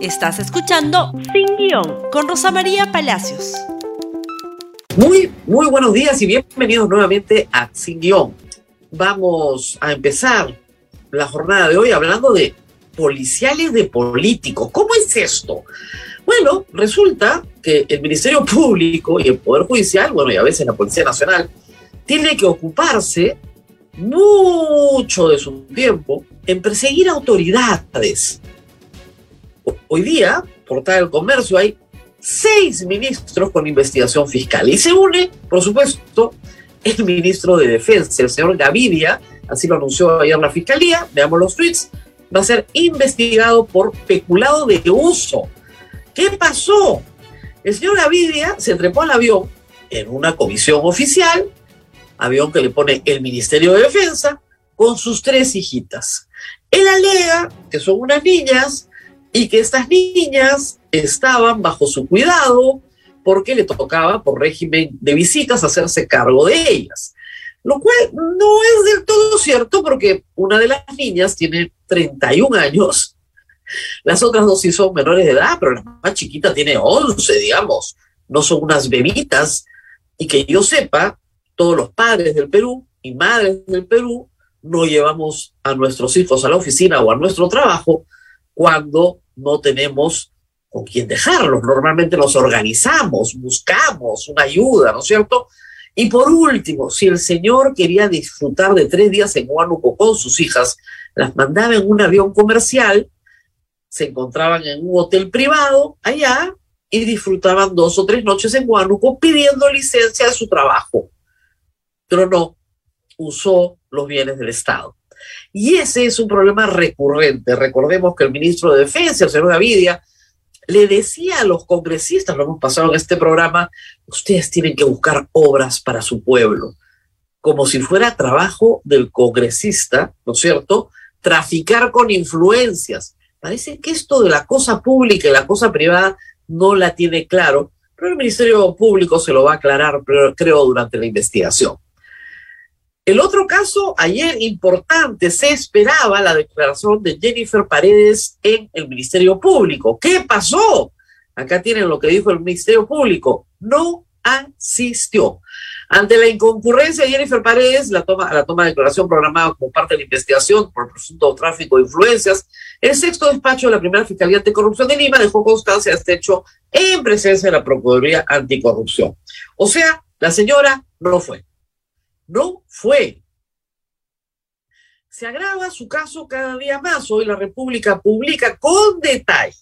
Estás escuchando Sin Guión con Rosa María Palacios. Muy, muy buenos días y bienvenidos nuevamente a Sin Guión. Vamos a empezar la jornada de hoy hablando de policiales de políticos. ¿Cómo es esto? Bueno, resulta que el Ministerio Público y el Poder Judicial, bueno, y a veces la Policía Nacional, tiene que ocuparse mucho de su tiempo en perseguir autoridades Hoy día, Portal del Comercio, hay seis ministros con investigación fiscal. Y se une, por supuesto, el ministro de Defensa, el señor Gavidia, así lo anunció ayer la Fiscalía, veamos los tweets, va a ser investigado por peculado de uso. ¿Qué pasó? El señor Gavidia se trepó al avión en una comisión oficial, avión que le pone el Ministerio de Defensa, con sus tres hijitas. Él alega que son unas niñas y que estas niñas estaban bajo su cuidado porque le tocaba por régimen de visitas hacerse cargo de ellas. Lo cual no es del todo cierto porque una de las niñas tiene 31 años, las otras dos sí son menores de edad, pero la más chiquita tiene 11, digamos, no son unas bebitas. Y que yo sepa, todos los padres del Perú y madres del Perú no llevamos a nuestros hijos a la oficina o a nuestro trabajo cuando no tenemos con quién dejarlos. Normalmente nos organizamos, buscamos una ayuda, ¿no es cierto? Y por último, si el señor quería disfrutar de tres días en Huánuco con sus hijas, las mandaba en un avión comercial, se encontraban en un hotel privado allá y disfrutaban dos o tres noches en Huánuco pidiendo licencia de su trabajo. Pero no, usó los bienes del Estado. Y ese es un problema recurrente. Recordemos que el ministro de Defensa, el señor Gavidia, le decía a los congresistas, lo hemos pasado en este programa, ustedes tienen que buscar obras para su pueblo, como si fuera trabajo del congresista, ¿no es cierto? Traficar con influencias. Parece que esto de la cosa pública y la cosa privada no la tiene claro, pero el Ministerio Público se lo va a aclarar, creo, durante la investigación. El otro caso, ayer importante, se esperaba la declaración de Jennifer Paredes en el Ministerio Público. ¿Qué pasó? Acá tienen lo que dijo el Ministerio Público. No asistió. Ante la inconcurrencia de Jennifer Paredes, la toma, la toma de declaración programada como parte de la investigación por presunto tráfico de influencias, el sexto despacho de la primera Fiscalía Anticorrupción de Lima dejó constancia de este hecho en presencia de la Procuraduría Anticorrupción. O sea, la señora no fue. No fue. Se agrava su caso cada día más. Hoy la República publica con detalle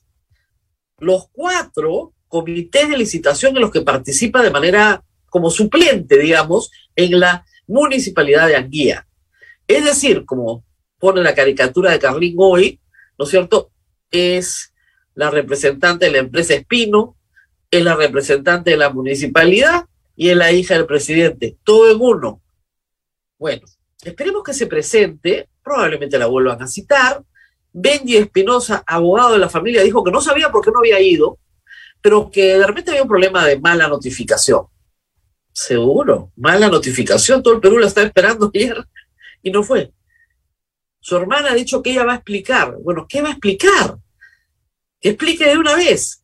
los cuatro comités de licitación en los que participa de manera como suplente, digamos, en la municipalidad de Anguía. Es decir, como pone la caricatura de Carlín hoy, ¿no es cierto? Es la representante de la empresa Espino, es la representante de la municipalidad y es la hija del presidente, todo en uno. Bueno, esperemos que se presente, probablemente la vuelvan a citar. Benji Espinosa, abogado de la familia, dijo que no sabía por qué no había ido, pero que de repente había un problema de mala notificación. Seguro, mala notificación, todo el Perú la estaba esperando ayer y no fue. Su hermana ha dicho que ella va a explicar. Bueno, ¿qué va a explicar? Que explique de una vez.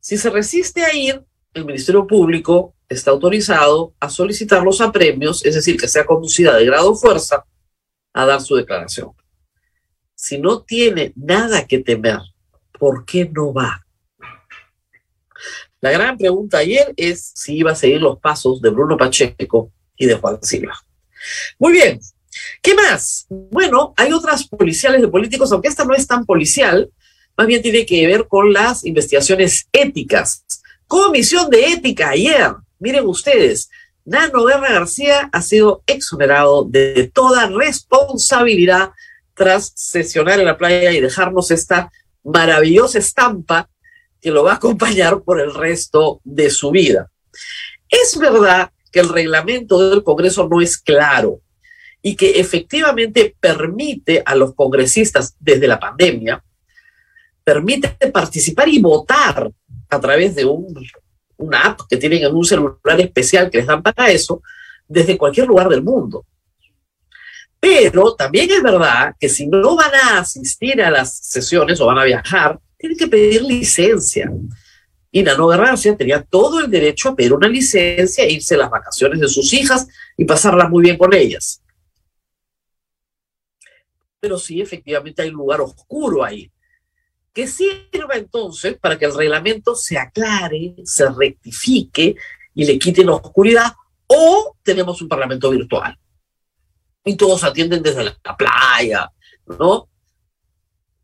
Si se resiste a ir, el Ministerio Público está autorizado a solicitar los apremios, es decir, que sea conducida de grado fuerza a dar su declaración. Si no tiene nada que temer, ¿por qué no va? La gran pregunta ayer es si iba a seguir los pasos de Bruno Pacheco y de Juan Silva. Muy bien, ¿qué más? Bueno, hay otras policiales de políticos, aunque esta no es tan policial, más bien tiene que ver con las investigaciones éticas. Comisión de ética ayer Miren ustedes, Nano Guerra García ha sido exonerado de toda responsabilidad tras sesionar en la playa y dejarnos esta maravillosa estampa que lo va a acompañar por el resto de su vida. Es verdad que el reglamento del Congreso no es claro y que efectivamente permite a los congresistas desde la pandemia, permite participar y votar a través de un app que tienen en un celular especial que les dan para eso, desde cualquier lugar del mundo. Pero también es verdad que si no van a asistir a las sesiones o van a viajar, tienen que pedir licencia. Y Nano García tenía todo el derecho a pedir una licencia e irse a las vacaciones de sus hijas y pasarlas muy bien con ellas. Pero sí, efectivamente hay lugar oscuro ahí, que sirva entonces para que el reglamento se aclare, se rectifique y le quiten la oscuridad, o tenemos un parlamento virtual. Y todos atienden desde la playa, ¿no?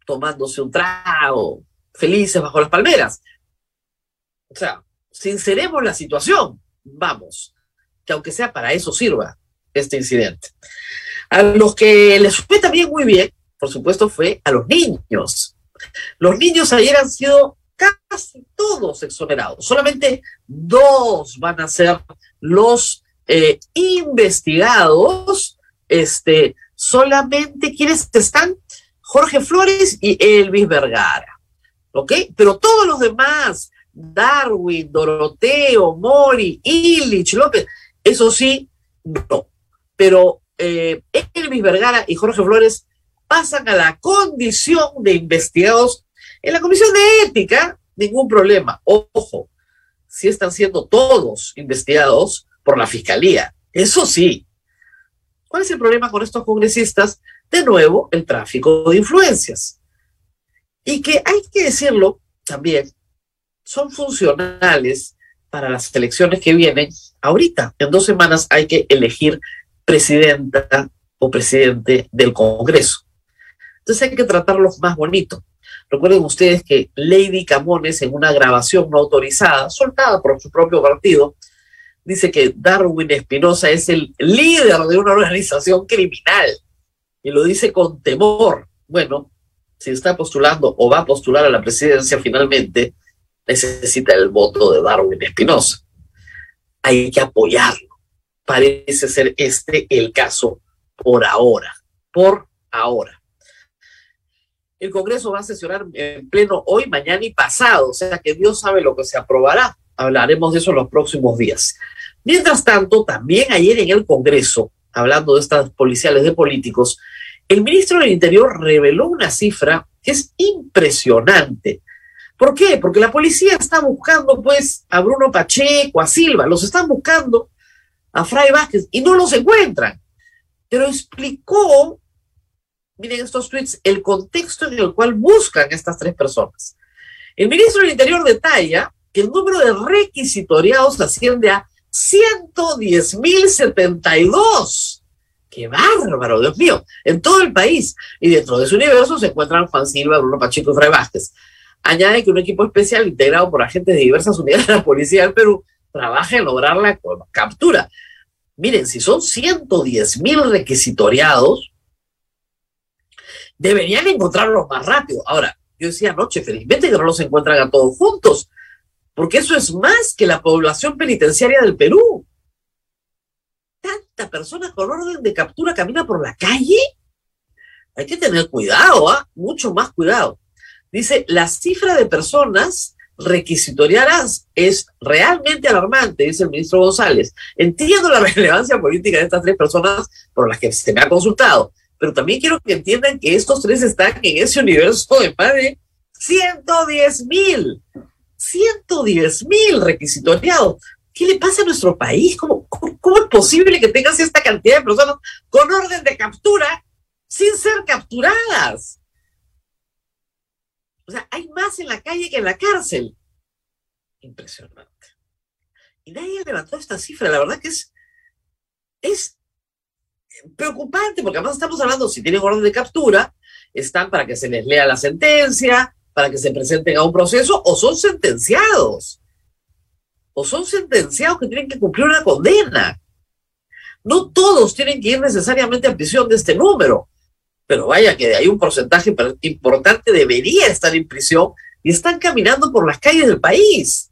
Tomándose un trago, felices bajo las palmeras. O sea, sinceremos la situación, vamos, que aunque sea para eso sirva este incidente. A los que les fue también muy bien, por supuesto, fue a los niños. Los niños ayer han sido casi todos exonerados. Solamente dos van a ser los eh, investigados. Este, solamente quienes están Jorge Flores y Elvis Vergara. ¿Ok? Pero todos los demás, Darwin, Doroteo, Mori, Illich, López, eso sí, no. Pero eh, Elvis Vergara y Jorge Flores pasan a la condición de investigados en la comisión de ética, ningún problema. Ojo, si están siendo todos investigados por la fiscalía. Eso sí. ¿Cuál es el problema con estos congresistas? De nuevo, el tráfico de influencias. Y que hay que decirlo también, son funcionales para las elecciones que vienen. Ahorita, en dos semanas, hay que elegir presidenta o presidente del Congreso. Entonces hay que tratarlos más bonito. Recuerden ustedes que Lady Camones, en una grabación no autorizada, soltada por su propio partido, dice que Darwin Espinosa es el líder de una organización criminal. Y lo dice con temor. Bueno, si está postulando o va a postular a la presidencia finalmente, necesita el voto de Darwin Espinosa. Hay que apoyarlo. Parece ser este el caso por ahora, por ahora. El Congreso va a sesionar en pleno hoy, mañana y pasado, o sea que Dios sabe lo que se aprobará. Hablaremos de eso en los próximos días. Mientras tanto, también ayer en el Congreso, hablando de estas policiales de políticos, el ministro del Interior reveló una cifra que es impresionante. ¿Por qué? Porque la policía está buscando, pues, a Bruno Pacheco, a Silva, los están buscando a Fray Vázquez y no los encuentran. Pero explicó, miren estos tweets, el contexto en el cual buscan estas tres personas. El ministro del Interior detalla que el número de requisitoriados asciende a 110.072. ¡Qué bárbaro, Dios mío! En todo el país. Y dentro de su universo se encuentran Juan Silva, Bruno Pacheco y Fray Vázquez. Añade que un equipo especial integrado por agentes de diversas unidades de la Policía del Perú trabaja en lograr la captura. Miren, si son 110 mil requisitoriados, deberían encontrarlos más rápido. Ahora, yo decía anoche, felizmente que no los encuentran a todos juntos, porque eso es más que la población penitenciaria del Perú. Tanta persona con orden de captura camina por la calle. Hay que tener cuidado, ¿ah? Mucho más cuidado. Dice, la cifra de personas requisitoriadas es realmente alarmante, dice el ministro González. Entiendo la relevancia política de estas tres personas por las que se me ha consultado, pero también quiero que entiendan que estos tres están en ese universo de más de 110 mil, 110 mil requisitoriados. ¿Qué le pasa a nuestro país? ¿Cómo, cómo es posible que tengas esta cantidad de personas con orden de captura sin ser capturadas? O sea, hay más en la calle que en la cárcel. Impresionante. Y nadie levantó esta cifra. La verdad que es, es preocupante, porque además estamos hablando, si tienen orden de captura, están para que se les lea la sentencia, para que se presenten a un proceso, o son sentenciados. O son sentenciados que tienen que cumplir una condena. No todos tienen que ir necesariamente a prisión de este número pero vaya que hay un porcentaje importante debería estar en prisión y están caminando por las calles del país.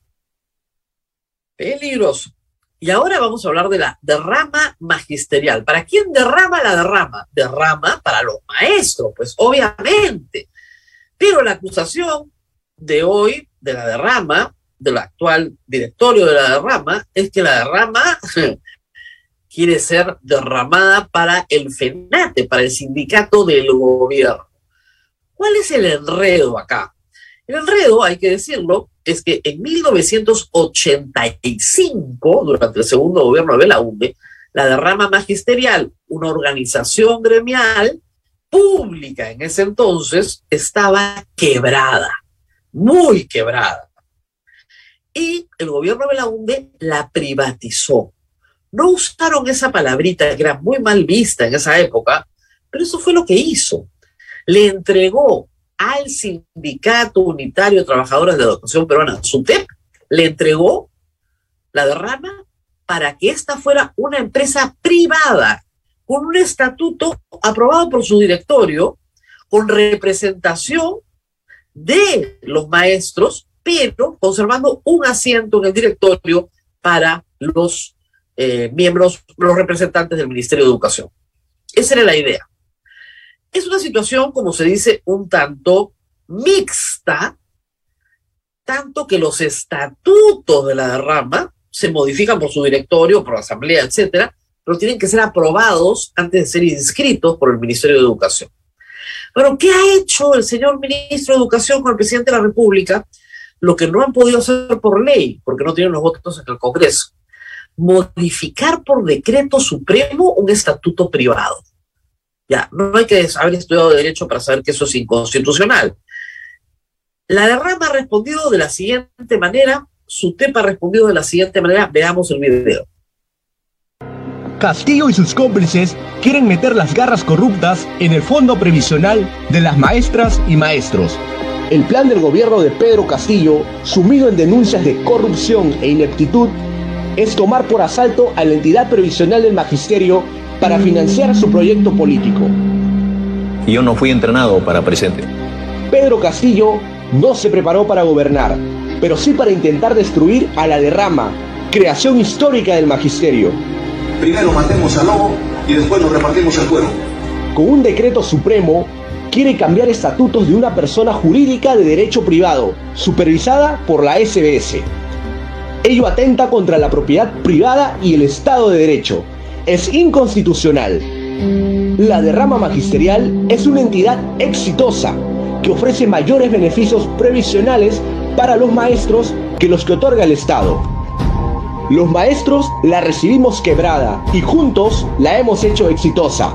Peligroso. Y ahora vamos a hablar de la derrama magisterial. ¿Para quién derrama la derrama? Derrama para los maestros, pues obviamente. Pero la acusación de hoy de la derrama, del actual directorio de la derrama, es que la derrama quiere ser derramada para el FENATE, para el sindicato del gobierno. ¿Cuál es el enredo acá? El enredo, hay que decirlo, es que en 1985, durante el segundo gobierno de Belaunde, la derrama magisterial, una organización gremial pública en ese entonces, estaba quebrada, muy quebrada. Y el gobierno de Belaunde la privatizó. No usaron esa palabrita que era muy mal vista en esa época, pero eso fue lo que hizo. Le entregó al Sindicato Unitario de Trabajadores de Educación Peruana, SUTEP, le entregó la derrama para que esta fuera una empresa privada, con un estatuto aprobado por su directorio, con representación de los maestros, pero conservando un asiento en el directorio para los eh, miembros, los representantes del Ministerio de Educación. Esa era la idea. Es una situación, como se dice, un tanto mixta, tanto que los estatutos de la derrama se modifican por su directorio, por la asamblea, etcétera, pero tienen que ser aprobados antes de ser inscritos por el Ministerio de Educación. Pero, ¿qué ha hecho el señor ministro de Educación con el presidente de la República? Lo que no han podido hacer por ley, porque no tienen los votos en el Congreso. Modificar por decreto supremo un estatuto privado. Ya, no hay que haber estudiado derecho para saber que eso es inconstitucional. La derrama ha respondido de la siguiente manera, su TEP ha respondido de la siguiente manera, veamos el video. Castillo y sus cómplices quieren meter las garras corruptas en el fondo previsional de las maestras y maestros. El plan del gobierno de Pedro Castillo, sumido en denuncias de corrupción e ineptitud, es tomar por asalto a la entidad previsional del magisterio para financiar su proyecto político. Yo no fui entrenado para presente. Pedro Castillo no se preparó para gobernar, pero sí para intentar destruir a la derrama, creación histórica del magisterio. Primero matemos al lobo y después nos repartimos el cuero. Con un decreto supremo, quiere cambiar estatutos de una persona jurídica de derecho privado, supervisada por la SBS. Ello atenta contra la propiedad privada y el Estado de Derecho es inconstitucional. La derrama magisterial es una entidad exitosa que ofrece mayores beneficios previsionales para los maestros que los que otorga el Estado. Los maestros la recibimos quebrada y juntos la hemos hecho exitosa.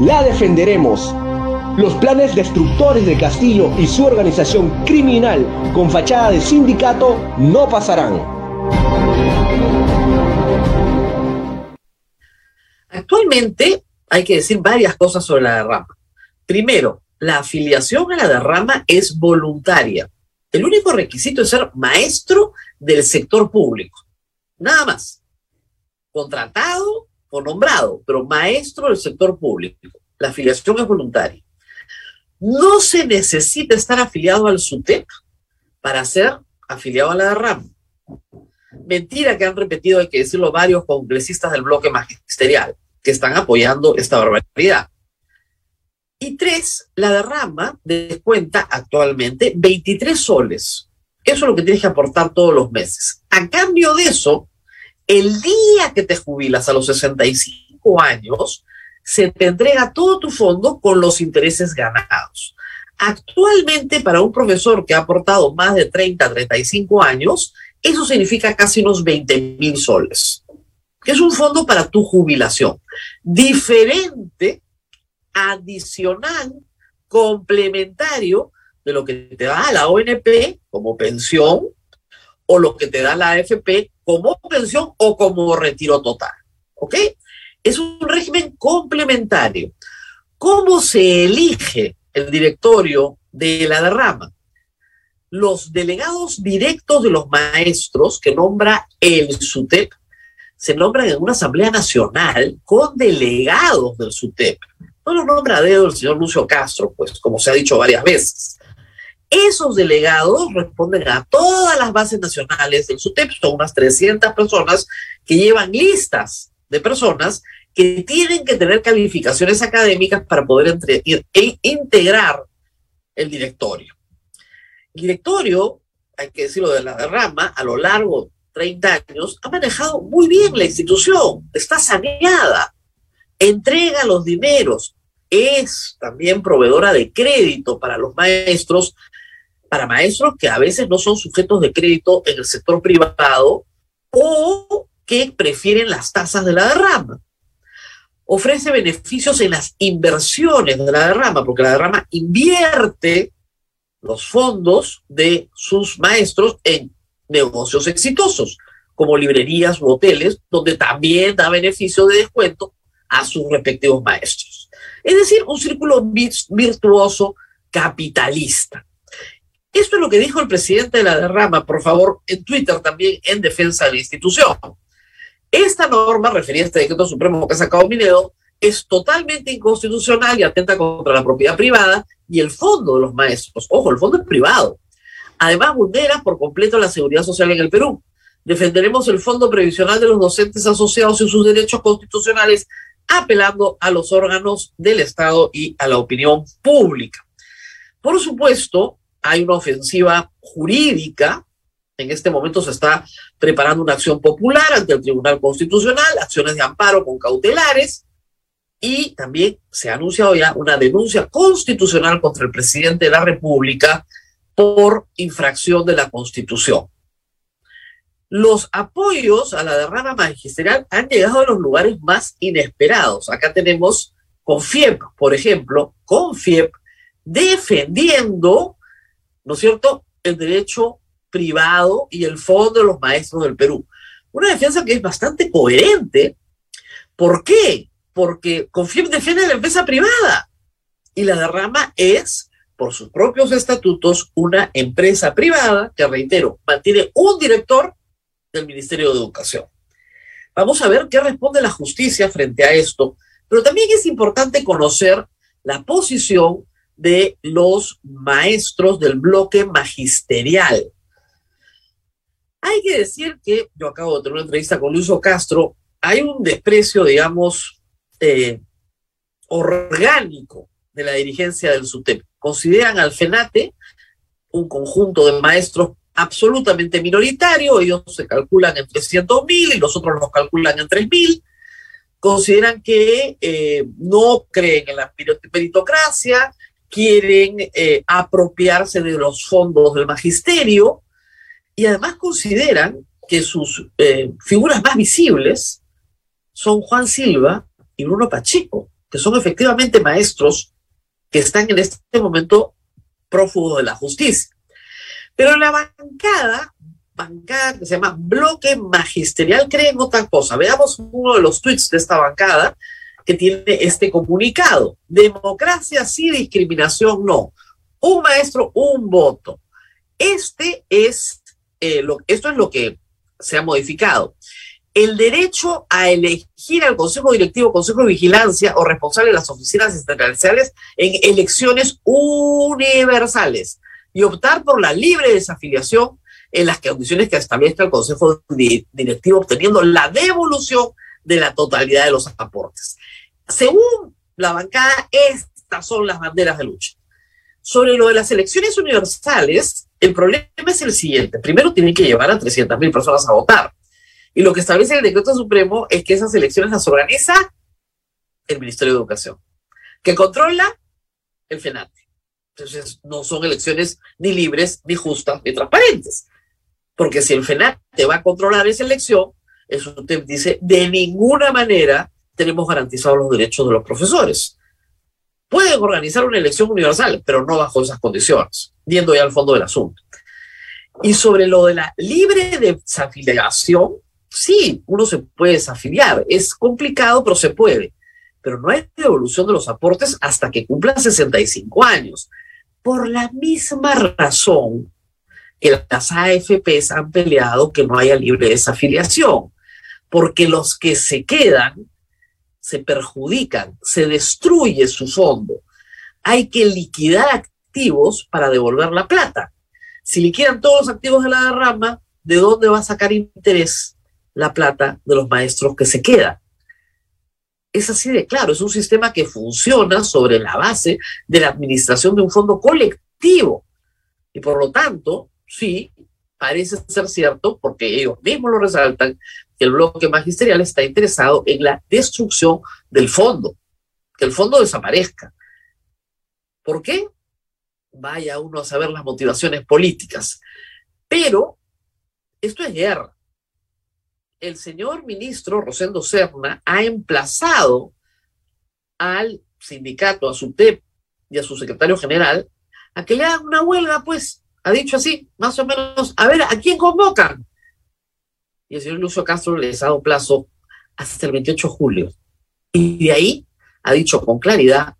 La defenderemos. Los planes destructores de Castillo y su organización criminal con fachada de sindicato no pasarán. Actualmente hay que decir varias cosas sobre la derrama. Primero, la afiliación a la derrama es voluntaria. El único requisito es ser maestro del sector público. Nada más. Contratado o nombrado, pero maestro del sector público. La afiliación es voluntaria. No se necesita estar afiliado al SUTEP para ser afiliado a la derrama. Mentira que han repetido, hay que decirlo, varios congresistas del bloque magisterial que están apoyando esta barbaridad. Y tres, la derrama descuenta actualmente 23 soles. Eso es lo que tienes que aportar todos los meses. A cambio de eso, el día que te jubilas a los 65 años, se te entrega todo tu fondo con los intereses ganados. Actualmente, para un profesor que ha aportado más de 30, 35 años, eso significa casi unos 20 mil soles, que es un fondo para tu jubilación. Diferente, adicional, complementario de lo que te da la ONP como pensión o lo que te da la AFP como pensión o como retiro total. ¿Ok? Es un régimen complementario. ¿Cómo se elige el directorio de la derrama? los delegados directos de los maestros que nombra el SUTEP se nombran en una asamblea nacional con delegados del SUTEP. No los nombra a dedo el señor Lucio Castro, pues como se ha dicho varias veces. Esos delegados responden a todas las bases nacionales del SUTEP, son unas 300 personas que llevan listas de personas que tienen que tener calificaciones académicas para poder entre, e integrar el directorio directorio, hay que decirlo de la derrama, a lo largo 30 años, ha manejado muy bien la institución, está saneada, entrega los dineros, es también proveedora de crédito para los maestros para maestros que a veces no son sujetos de crédito en el sector privado o que prefieren las tasas de la derrama. Ofrece beneficios en las inversiones de la derrama, porque la derrama invierte los fondos de sus maestros en negocios exitosos, como librerías u hoteles, donde también da beneficio de descuento a sus respectivos maestros. Es decir, un círculo virtuoso capitalista. Esto es lo que dijo el presidente de la derrama, por favor, en Twitter también en defensa de la institución. Esta norma referida a este decreto supremo que ha sacado Minedo es totalmente inconstitucional y atenta contra la propiedad privada y el fondo de los maestros. Ojo, el fondo es privado. Además, vulnera por completo la seguridad social en el Perú. Defenderemos el fondo previsional de los docentes asociados y sus derechos constitucionales, apelando a los órganos del Estado y a la opinión pública. Por supuesto, hay una ofensiva jurídica. En este momento se está preparando una acción popular ante el Tribunal Constitucional, acciones de amparo con cautelares y también se ha anunciado ya una denuncia constitucional contra el presidente de la República por infracción de la Constitución. Los apoyos a la derrama magisterial han llegado a los lugares más inesperados. Acá tenemos Confiep, por ejemplo, Confiep defendiendo, ¿no es cierto?, el derecho privado y el fondo de los maestros del Perú. Una defensa que es bastante coherente. ¿Por qué? Porque Confiep defiende la empresa privada y la derrama es, por sus propios estatutos, una empresa privada que, reitero, mantiene un director del Ministerio de Educación. Vamos a ver qué responde la justicia frente a esto, pero también es importante conocer la posición de los maestros del bloque magisterial. Hay que decir que, yo acabo de tener una entrevista con Luis Castro, hay un desprecio, digamos, eh, orgánico de la dirigencia del SUTEP. Consideran al FENATE un conjunto de maestros absolutamente minoritario, ellos se calculan en 300 mil y los otros los calculan en 3 mil. Consideran que eh, no creen en la meritocracia, quieren eh, apropiarse de los fondos del magisterio y además consideran que sus eh, figuras más visibles son Juan Silva y Bruno Pacheco, que son efectivamente maestros que están en este momento prófugos de la justicia. Pero la bancada, bancada que se llama bloque magisterial, creen otra cosa. Veamos uno de los tweets de esta bancada que tiene este comunicado. Democracia sí, discriminación no. Un maestro, un voto. Este es, eh, lo, esto es lo que se ha modificado. El derecho a elegir al Consejo Directivo, Consejo de Vigilancia o responsable de las oficinas estatales en elecciones universales y optar por la libre desafiliación en las condiciones que establezca el Consejo Directivo, obteniendo la devolución de la totalidad de los aportes. Según la bancada, estas son las banderas de lucha. Sobre lo de las elecciones universales, el problema es el siguiente. Primero tienen que llevar a 300 mil personas a votar. Y lo que establece el decreto supremo es que esas elecciones las organiza el Ministerio de Educación, que controla el FENATE. Entonces, no son elecciones ni libres, ni justas, ni transparentes. Porque si el FENATE va a controlar esa elección, eso usted dice, de ninguna manera tenemos garantizados los derechos de los profesores. Pueden organizar una elección universal, pero no bajo esas condiciones, viendo ya al fondo del asunto. Y sobre lo de la libre desafiliación, sí, uno se puede desafiliar. Es complicado, pero se puede. Pero no hay devolución de los aportes hasta que cumplan 65 años. Por la misma razón que las AFPs han peleado que no haya libre desafiliación. Porque los que se quedan se perjudican, se destruye su fondo. Hay que liquidar activos para devolver la plata. Si liquidan todos los activos de la derrama, ¿de dónde va a sacar interés la plata de los maestros que se queda? Es así de claro, es un sistema que funciona sobre la base de la administración de un fondo colectivo. Y por lo tanto, sí, parece ser cierto, porque ellos mismos lo resaltan, que el bloque magisterial está interesado en la destrucción del fondo, que el fondo desaparezca. ¿Por qué? vaya uno a saber las motivaciones políticas. Pero esto es guerra. El señor ministro Rosendo Serna ha emplazado al sindicato, a su TEP y a su secretario general a que le hagan una huelga, pues, ha dicho así, más o menos, a ver, ¿a quién convocan? Y el señor Lucio Castro les ha dado plazo hasta el 28 de julio. Y de ahí ha dicho con claridad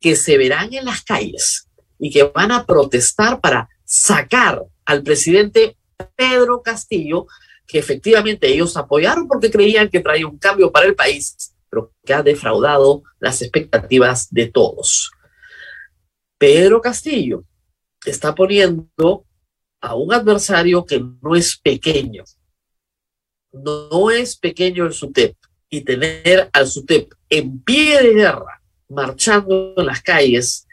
que se verán en las calles y que van a protestar para sacar al presidente Pedro Castillo, que efectivamente ellos apoyaron porque creían que traía un cambio para el país, pero que ha defraudado las expectativas de todos. Pedro Castillo está poniendo a un adversario que no es pequeño. No es pequeño el SUTEP. Y tener al SUTEP en pie de guerra, marchando en las calles,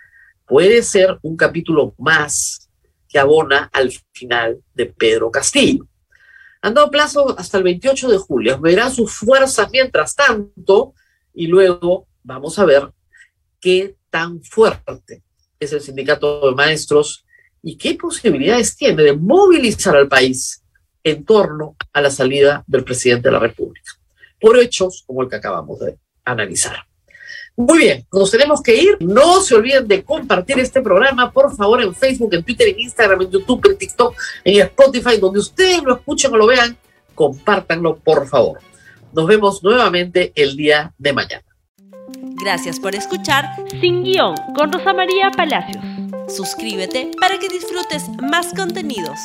puede ser un capítulo más que abona al final de Pedro Castillo. Han dado plazo hasta el 28 de julio. Verá sus fuerzas mientras tanto y luego vamos a ver qué tan fuerte es el sindicato de maestros y qué posibilidades tiene de movilizar al país en torno a la salida del presidente de la República, por hechos como el que acabamos de analizar. Muy bien, nos tenemos que ir. No se olviden de compartir este programa, por favor, en Facebook, en Twitter, en Instagram, en YouTube, en TikTok, en Spotify, donde ustedes lo escuchen o lo vean, compártanlo, por favor. Nos vemos nuevamente el día de mañana. Gracias por escuchar Sin Guión con Rosa María Palacios. Suscríbete para que disfrutes más contenidos.